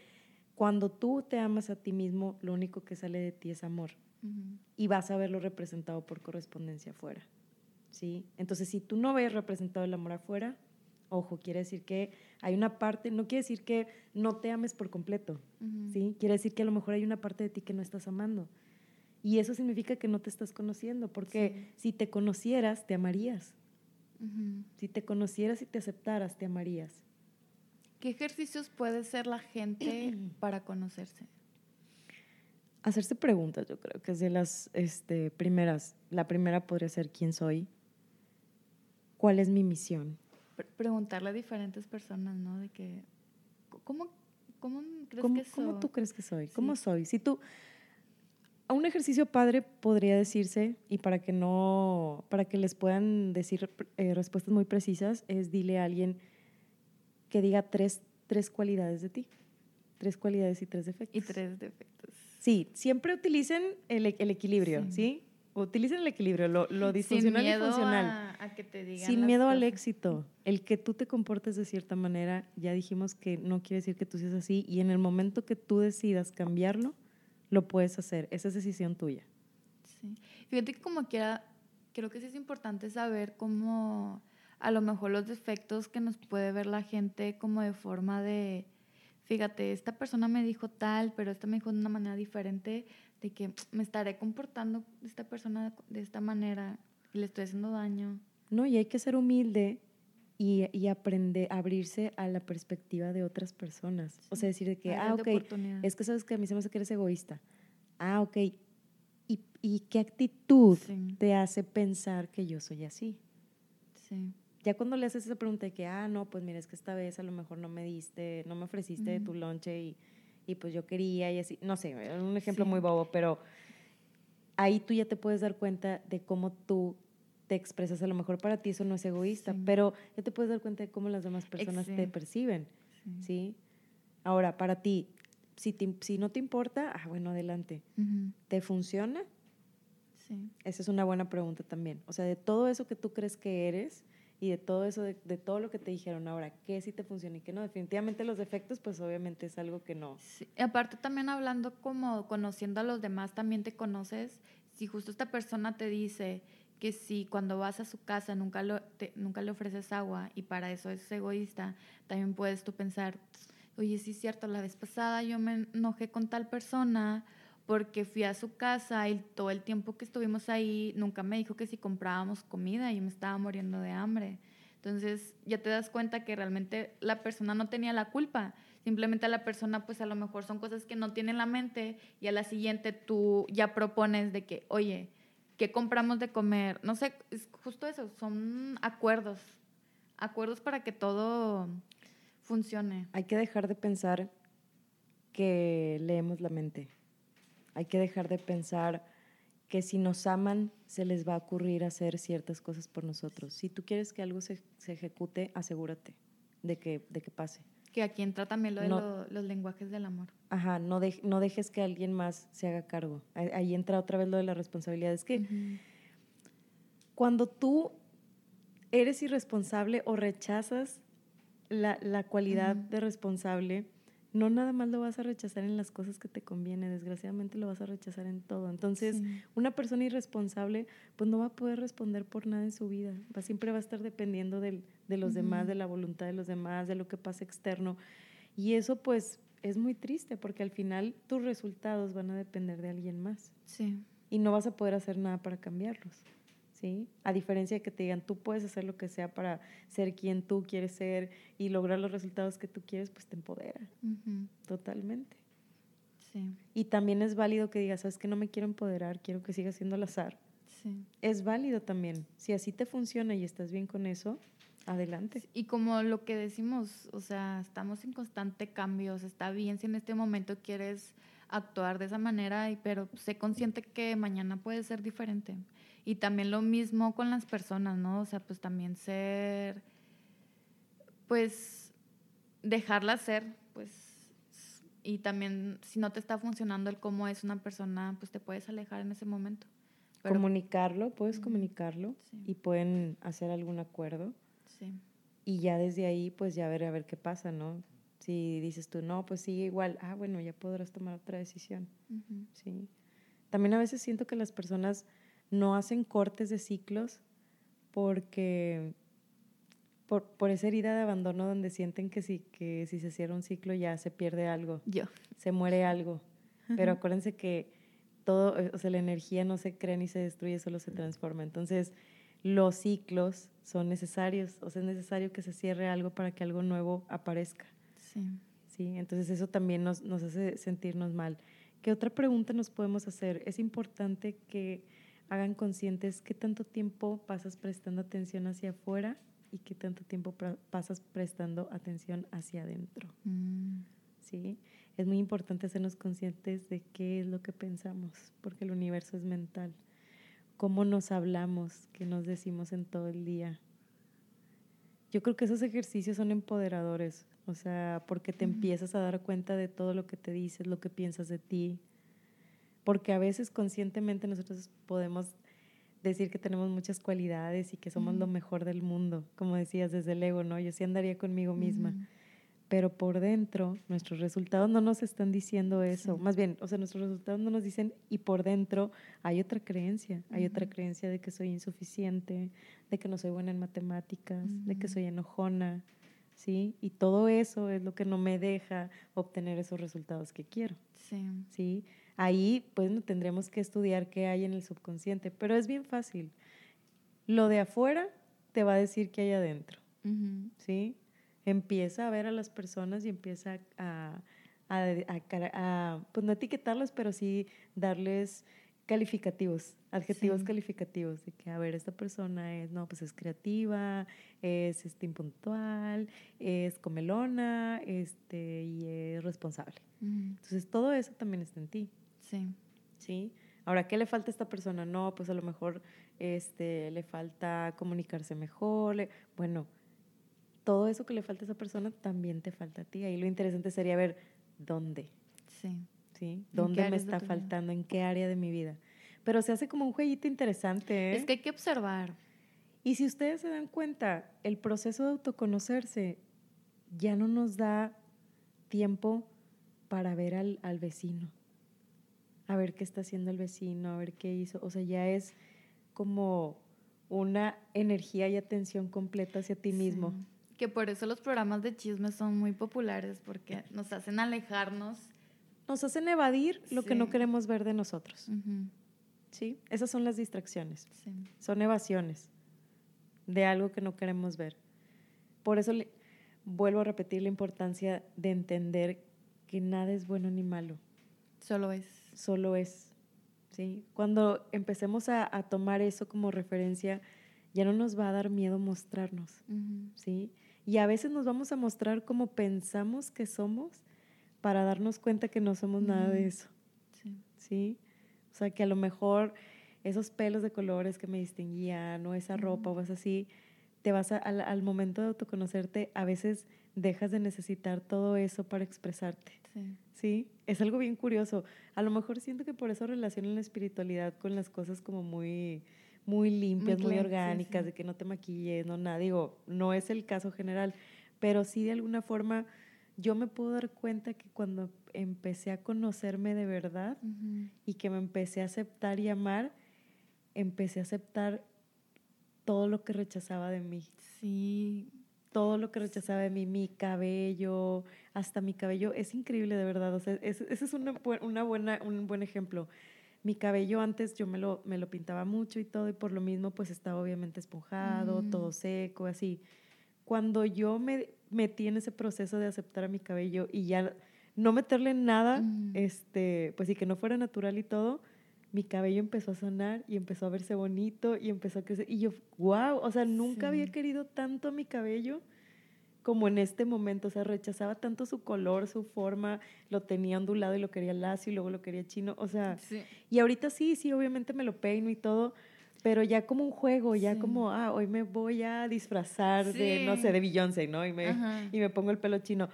cuando tú te amas a ti mismo, lo único que sale de ti es amor y vas a verlo representado por correspondencia afuera, ¿sí? Entonces, si tú no ves representado el amor afuera, ojo, quiere decir que hay una parte, no quiere decir que no te ames por completo. ¿sí? Quiere decir que a lo mejor hay una parte de ti que no estás amando. Y eso significa que no te estás conociendo, porque si te conocieras, te amarías. Si te conocieras y te aceptaras, te amarías. ¿Qué ejercicios puede hacer la gente para conocerse? Hacerse preguntas, yo creo que es de las este, primeras. La primera podría ser quién soy, cuál es mi misión. Pre- preguntarle a diferentes personas, ¿no? De que, ¿cómo, cómo crees ¿Cómo, que cómo soy? tú crees que soy? Sí. ¿Cómo soy? Si tú, a un ejercicio padre podría decirse, y para que no, para que les puedan decir eh, respuestas muy precisas, es dile a alguien que diga tres, tres cualidades de ti. Tres cualidades y tres defectos. Y tres defectos. Sí, siempre utilicen el, el equilibrio, Sí. ¿sí? Utilicen el equilibrio, lo, lo Sin disfuncional y miedo funcional. a, a que te digan Sin miedo al cosas. éxito. El que tú te comportes de cierta manera, ya dijimos que no quiere decir que tú seas así y en el momento que tú decidas cambiarlo, lo puedes hacer. Esa es decisión tuya. Sí. Fíjate que como quiera, creo que sí es importante saber cómo a lo mejor los defectos que nos puede ver la gente como de forma de, fíjate, esta persona me dijo tal, pero esta me dijo de una manera diferente, de que me estaré comportando esta persona de esta manera y le estoy haciendo daño. No, y hay que ser humilde y, y aprender abrirse a la perspectiva de otras personas. O sea, decir de que, ah, ok, es que sabes que a mí se me hace que eres egoísta. Ah, ok. ¿Y, y qué actitud te hace pensar que yo soy así? Sí. Ya cuando le haces esa pregunta de que, ah, no, pues mira, es que esta vez a lo mejor no me diste, no me ofreciste de tu lonche y, y, pues yo quería y así, no sé, un ejemplo muy bobo, pero ahí tú ya te puedes dar cuenta de cómo tú te expresas. A lo mejor para ti eso no es egoísta, pero ya te puedes dar cuenta de cómo las demás personas te perciben, sí. Ahora, para ti, si, si no te importa, ah, bueno, adelante. ¿Te funciona? Sí. Esa es una buena pregunta también. O sea, de todo eso que tú crees que eres, y de todo eso, de, todo lo que te dijeron ahora, qué sí te funciona y qué no. Definitivamente los defectos, pues obviamente es algo que no. Sí. aparte también hablando como conociendo a los demás, también te conoces. Si justo esta persona te dice que si cuando vas a su casa nunca, nunca le ofreces agua y para eso es egoísta, también puedes tú pensar, oye, sí es cierto, la vez pasada yo me enojé con tal persona porque fui a su casa y todo el tiempo que estuvimos ahí nunca me dijo que si comprábamos comida y me estaba muriendo de hambre. Entonces ya te das cuenta que realmente la persona no tenía la culpa, simplemente la persona pues a lo mejor son cosas que no tiene en la mente y a la siguiente tú ya propones de que, oye, ¿qué compramos de comer? No sé, es justo eso, son acuerdos, acuerdos para que todo funcione. Hay que dejar de pensar que leemos la mente. Hay que dejar de pensar que si nos aman se les va a ocurrir hacer ciertas cosas por nosotros. Si tú quieres que algo se, ejecute, asegúrate de que, de que pase. Que aquí entra también lo de los lenguajes del amor. Ajá, no, no dejes que alguien más se haga cargo. Ahí, entra otra vez lo de la responsabilidad. Es que cuando tú eres irresponsable o rechazas la, la cualidad de responsable, no nada más lo vas a rechazar en las cosas que te conviene, desgraciadamente lo vas a rechazar en todo. Entonces, una persona irresponsable, pues no va a poder responder por nada en su vida, va, siempre va a estar dependiendo de los demás, de la voluntad de los demás, de lo que pasa externo. Y eso pues es muy triste porque al final tus resultados van a depender de alguien más. Sí. Y no vas a poder hacer nada para cambiarlos. ¿Sí? A diferencia de que te digan, tú puedes hacer lo que sea para ser quien tú quieres ser y lograr los resultados que tú quieres, pues te empodera. Totalmente. Sí. Y también es válido que digas, sabes que no me quiero empoderar, quiero que siga siendo al azar. Sí. Es válido también. Si así te funciona y estás bien con eso, adelante. Y como lo que decimos, o sea, estamos en constante cambio. está bien si en este momento quieres actuar de esa manera, pero sé consciente que mañana puede ser diferente. Y también lo mismo con las personas, ¿no? O sea, pues también ser, pues, dejarla ser, pues, y también si no te está funcionando el cómo es una persona, pues te puedes alejar en ese momento. comunicarlo, puedes comunicarlo y pueden hacer algún acuerdo. Sí. Y ya desde ahí, pues ya ver a ver qué pasa, ¿no? Si dices tú, no, pues sigue igual, ah, bueno, ya podrás tomar otra decisión. Sí. También a veces siento que las personas no hacen cortes de ciclos porque por, por, esa herida de abandono donde sienten que si, que si se cierra un ciclo ya se pierde algo, Yo. se muere algo. Pero acuérdense que todo, o sea, la energía no se crea ni se destruye, solo se transforma. Entonces, los ciclos son necesarios, o sea, es necesario que se cierre algo para que algo nuevo aparezca. Sí. Sí, entonces eso también nos, nos hace sentirnos mal. ¿Qué otra pregunta nos podemos hacer? Es importante que hagan conscientes qué tanto tiempo pasas prestando atención hacia afuera y qué tanto tiempo pasas prestando atención hacia adentro. Mm. ¿Sí? Es muy importante hacernos conscientes de qué es lo que pensamos, porque el universo es mental. Cómo nos hablamos, qué nos decimos en todo el día. Yo creo que esos ejercicios son empoderadores, o sea, porque te empiezas a dar cuenta de todo lo que te dices, lo que piensas de ti, porque a veces conscientemente nosotros podemos decir que tenemos muchas cualidades y que somos lo mejor del mundo, como decías desde el ego, ¿no? Yo sí andaría conmigo misma, pero por dentro nuestros resultados no nos están diciendo eso. Más bien, o sea, nuestros resultados no nos dicen y por dentro hay otra creencia, hay otra creencia de que soy insuficiente, de que no soy buena en matemáticas, de que soy enojona, ¿sí? Y todo eso es lo que no me deja obtener esos resultados que quiero. Sí. ¿Sí? Ahí, pues, no tendremos que estudiar qué hay en el subconsciente, pero es bien fácil. Lo de afuera te va a decir qué hay adentro, ¿sí? Empieza a ver a las personas y empieza a, a, pues no etiquetarlas, pero sí darles calificativos, adjetivos calificativos, de que, a ver, esta persona es, no, pues es creativa, es este, impuntual, es comelona, este, y es responsable. Entonces, todo eso también está en ti. Sí. ¿Sí? Ahora, ¿qué le falta a esta persona? No, pues a lo mejor este, le falta comunicarse mejor. bueno, todo eso que le falta a esa persona también te falta a ti. Ahí lo interesante sería ver dónde. Sí. ¿sí? ¿Dónde me está faltando? ¿En qué área de mi vida? Pero se hace como un jueguito interesante. ¿eh? Es que hay que observar. Y si ustedes se dan cuenta, el proceso de autoconocerse ya no nos da tiempo para ver al, al vecino, a ver qué está haciendo el vecino, a ver qué hizo. O sea, ya es como una energía y atención completa hacia ti mismo. Que por eso los programas de chisme son muy populares, porque nos hacen alejarnos nos hacen evadir lo que no queremos ver de nosotros. ¿Sí? Esas son las distracciones. Son evasiones de algo que no queremos ver. Por eso le, vuelvo a repetir la importancia de entender que nada es bueno ni malo. Solo es. Solo es. ¿sí? Cuando empecemos a, tomar eso como referencia, ya no nos va a dar miedo mostrarnos. ¿sí? Y a veces nos vamos a mostrar como pensamos que somos para darnos cuenta que no somos nada de eso. Sí. sí. O sea, que a lo mejor esos pelos de colores que me distinguían o esa ropa o es así, te vas al, momento de autoconocerte, a veces dejas de necesitar todo eso para expresarte. Sí. sí. Es algo bien curioso. A lo mejor siento que por eso relacionan la espiritualidad con las cosas como muy muy limpias, muy, orgánicas, de que no te maquilles, no nada. Digo, no es el caso general, pero sí de alguna forma yo me puedo dar cuenta que cuando empecé a conocerme de verdad y que me empecé a aceptar y amar, empecé a aceptar todo lo que rechazaba de mí. Sí. Todo lo que rechazaba de mí, mi cabello, hasta mi cabello, es increíble de verdad. O sea, ese es una, una, buena, un buen ejemplo. Mi cabello antes yo me lo, me lo pintaba mucho y todo, y por lo mismo pues estaba obviamente esponjado, todo seco, así. Cuando yo me metí en ese proceso de aceptar a mi cabello y ya no meterle nada, este, pues y que no fuera natural y todo, mi cabello empezó a sanar y empezó a verse bonito y empezó a crecer. Y yo, wow, o sea, nunca había querido tanto mi cabello como en este momento. O sea, rechazaba tanto su color, su forma, lo tenía ondulado y lo quería lacio y luego lo quería chino. O sea, y ahorita sí, sí, obviamente me lo peino y todo, pero ya como un juego, ya como, ah, hoy me voy a disfrazar de, no sé, de Beyoncé, ¿no? Y me, y me pongo el pelo chino.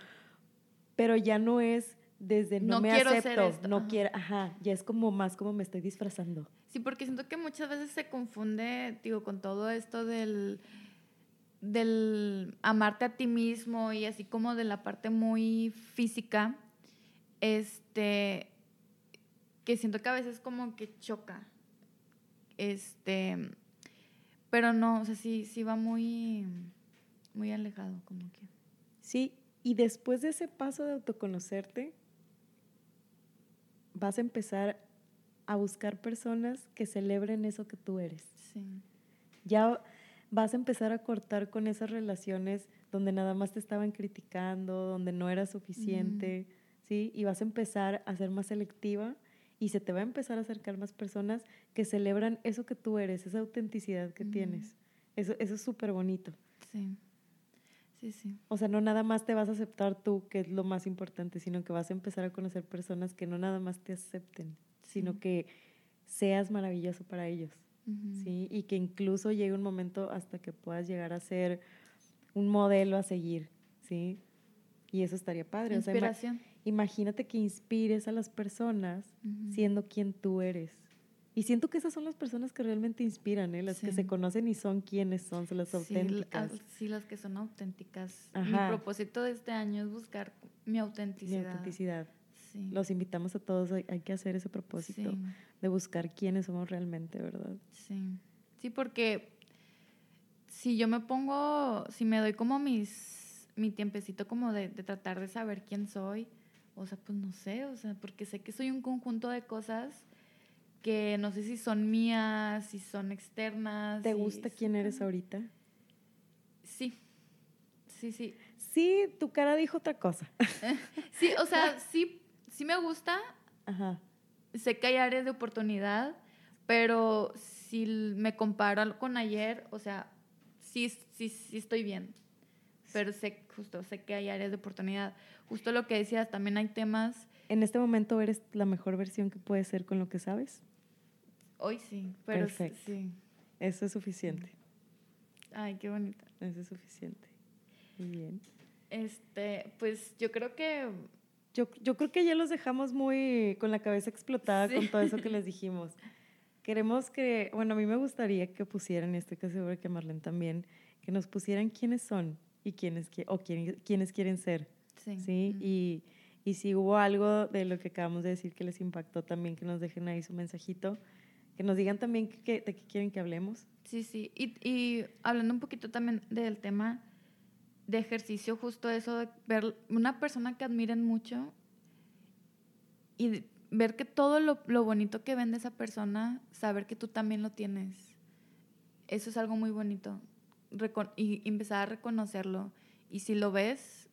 Pero ya no es desde no, me acepto, no quiero, ajá, ya es como más como me estoy disfrazando. Sí, porque siento que muchas veces se confunde, digo, con todo esto del, del amarte a ti mismo y así como de la parte muy física, este, que siento que a veces como que choca. Este, pero no, o sea, sí, sí va muy, muy alejado, como que. Sí, y después de ese paso de autoconocerte, vas a empezar a buscar personas que celebren eso que tú eres. Sí. Ya vas a empezar a cortar con esas relaciones donde nada más te estaban criticando, donde no era suficiente, ¿sí? Y vas a empezar a ser más selectiva y se te va a empezar a acercar más personas que celebran eso que tú eres, esa autenticidad que tienes. Eso, eso es súper bonito. Sí. Sí, sí. O sea, no nada más te vas a aceptar tú, que es lo más importante, sino que vas a empezar a conocer personas que no nada más te acepten, sino que seas maravilloso para ellos. ¿sí? Y que incluso llegue un momento hasta que puedas llegar a ser un modelo a seguir. ¿sí? Y eso estaría padre. Inspiración imagínate que inspires a las personas siendo quien tú eres. Y siento que esas son las personas que realmente inspiran, ¿eh? las que se conocen y son quienes son, son las auténticas. Sí, las que son auténticas. Mi propósito de este año es buscar mi autenticidad. Mi autenticidad. Sí. Los invitamos a todos, hay, que hacer ese propósito de buscar quiénes somos realmente, ¿verdad? Sí. Sí, porque si yo me pongo, si me doy como mis, mi tiempecito como de, de tratar de saber quién soy, o sea, pues no sé, o sea, porque sé que soy un conjunto de cosas que no sé si son mías, si son externas. ¿Te gusta quién eres ahorita? Sí, sí, sí. Sí, tu cara dijo otra cosa. sí, o sea, sí, sí me gusta. Ajá. Sé que hay áreas de oportunidad, pero si me comparo con ayer, o sea, sí, sí, sí estoy bien. Pero sé, justo, sé que hay áreas de oportunidad. Justo lo que decías, también hay temas. ¿En este momento eres la mejor versión que puedes ser con lo que sabes? Hoy sí, pero sí. Eso es suficiente. Ay, qué bonita. Eso es suficiente. Muy bien. Este, pues yo creo que... Yo, yo creo que ya los dejamos muy con la cabeza explotada con todo eso que les dijimos. Queremos que, bueno, a mí me gustaría que pusieran, y estoy casi segura que Marlene también, que nos pusieran quiénes son y quiénes, o quiénes, quieren ser. Sí. ¿sí? Y, y si hubo algo de lo que acabamos de decir que les impactó también, que nos dejen ahí su mensajito que nos digan también de qué quieren que hablemos. Sí, sí. Y, y, hablando un poquito también del tema de ejercicio, justo eso de ver una persona que admiren mucho y ver que todo lo, lo bonito que vende esa persona, saber que tú también lo tienes. Eso es algo muy bonito. y empezar a reconocerlo. Y si lo ves,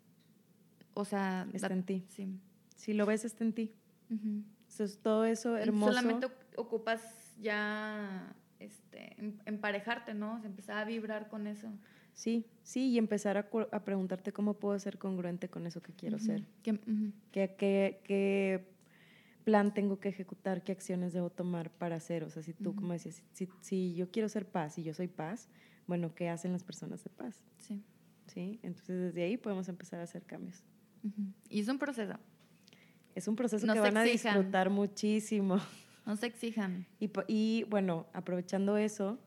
o sea... Está en ti. Sí. Si lo ves, está en ti. Entonces, todo eso hermoso. Solamente ocupas ya este, em, emparejarte, ¿no? empezar a vibrar con eso. Sí, sí, y empezar a, a, preguntarte cómo puedo ser congruente con eso que quiero ser. ¿Qué, ¿Qué, qué, plan tengo que ejecutar? ¿Qué acciones debo tomar para hacer? O sea, si tú, como decías, si, si, yo quiero ser paz y yo soy paz, bueno, ¿qué hacen las personas de paz? Sí. ¿Sí? Entonces, desde ahí podemos empezar a hacer cambios. Y es un proceso. Es un proceso que van a disfrutar muchísimo. No se exijan. Y, y bueno, aprovechando eso,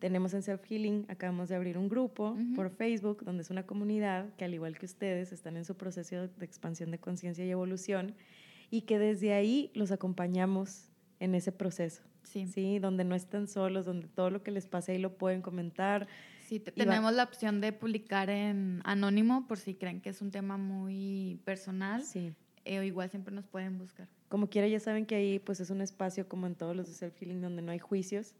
tenemos en Self Healing, acabamos de abrir un grupo por Facebook, donde es una comunidad que al igual que ustedes están en su proceso de expansión de conciencia y evolución y que desde ahí los acompañamos en ese proceso. Sí. sí. Donde no están solos, donde todo lo que les pase ahí lo pueden comentar. Sí, tenemos la opción de publicar en anónimo por si creen que es un tema muy personal. Sí. Eh, o igual siempre nos pueden buscar como quiera ya saben que ahí pues es un espacio como en todos los de self-healing donde no hay juicios.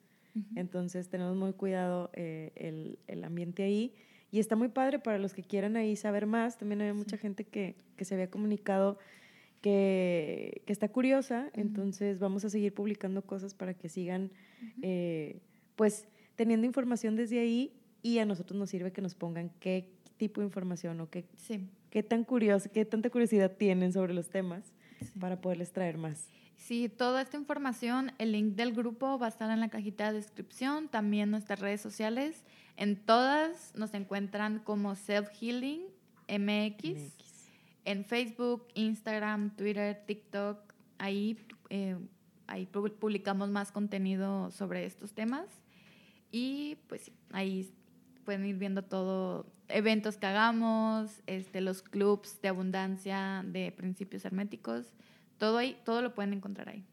Entonces tenemos muy cuidado eh, el, el, ambiente ahí. Y está muy padre para los que quieran ahí saber más. También hay mucha gente que, que, se había comunicado que, que está curiosa. Entonces vamos a seguir publicando cosas para que sigan eh, pues teniendo información desde ahí y a nosotros nos sirve que nos pongan qué tipo de información o qué, qué tan curioso, qué tanta curiosidad tienen sobre los temas para poderles traer más. Sí, toda esta información, el link del grupo va a estar en la cajita de descripción, también nuestras redes sociales. En todas nos encuentran como Self Healing MX, en Facebook, Instagram, Twitter, TikTok. Ahí, eh, ahí publicamos más contenido sobre estos temas. Y pues ahí pueden ir viendo todo, eventos que hagamos, este, los clubs de abundancia de principios herméticos, todo ahí, todo lo pueden encontrar ahí.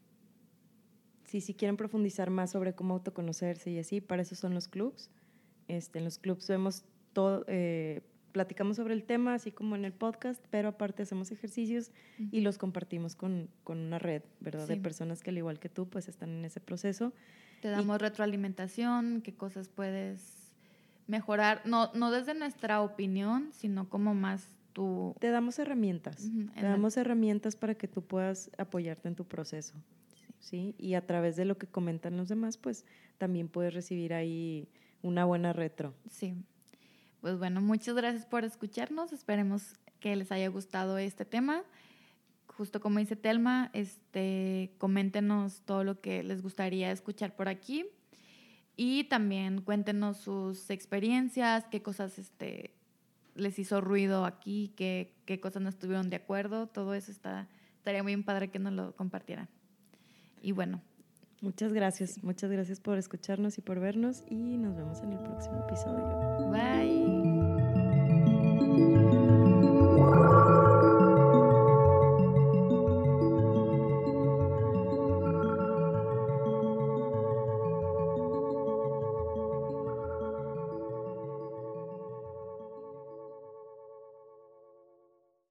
Sí, si quieren profundizar más sobre cómo autoconocerse y así, para eso son los clubs. Este, en los clubs vemos todo, eh, platicamos sobre el tema, así como en el podcast, pero aparte hacemos ejercicios y los compartimos con, con una red, ¿verdad? De personas que al igual que tú, pues están en ese proceso. Te damos retroalimentación, qué cosas puedes mejorar, no, no desde nuestra opinión, sino como más tú. Te damos herramientas, te damos herramientas para que tú puedas apoyarte en tu proceso. Sí. Y a través de lo que comentan los demás, pues también puedes recibir ahí una buena retro. Sí. Pues bueno, muchas gracias por escucharnos. Esperemos que les haya gustado este tema. Justo como dice Telma, este, coméntenos todo lo que les gustaría escuchar por aquí. Y también cuéntenos sus experiencias, qué cosas este, les hizo ruido aquí, qué, qué cosas no estuvieron de acuerdo. Todo eso está, estaría muy padre que nos lo compartieran. Y bueno. Muchas gracias, muchas gracias por escucharnos y por vernos y nos vemos en el próximo episodio. Bye.